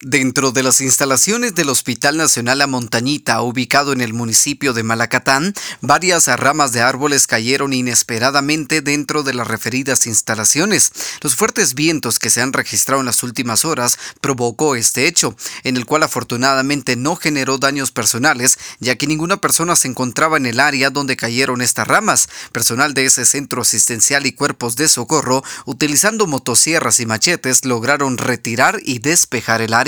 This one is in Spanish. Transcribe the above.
Dentro de las instalaciones del Hospital Nacional La Montañita, ubicado en el municipio de Malacatán, varias ramas de árboles cayeron inesperadamente dentro de las referidas instalaciones. Los fuertes vientos que se han registrado en las últimas horas provocó este hecho, en el cual afortunadamente no generó daños personales, ya que ninguna persona se encontraba en el área donde cayeron estas ramas. Personal de ese centro asistencial y cuerpos de socorro, utilizando motosierras y machetes, lograron retirar y despejar el área.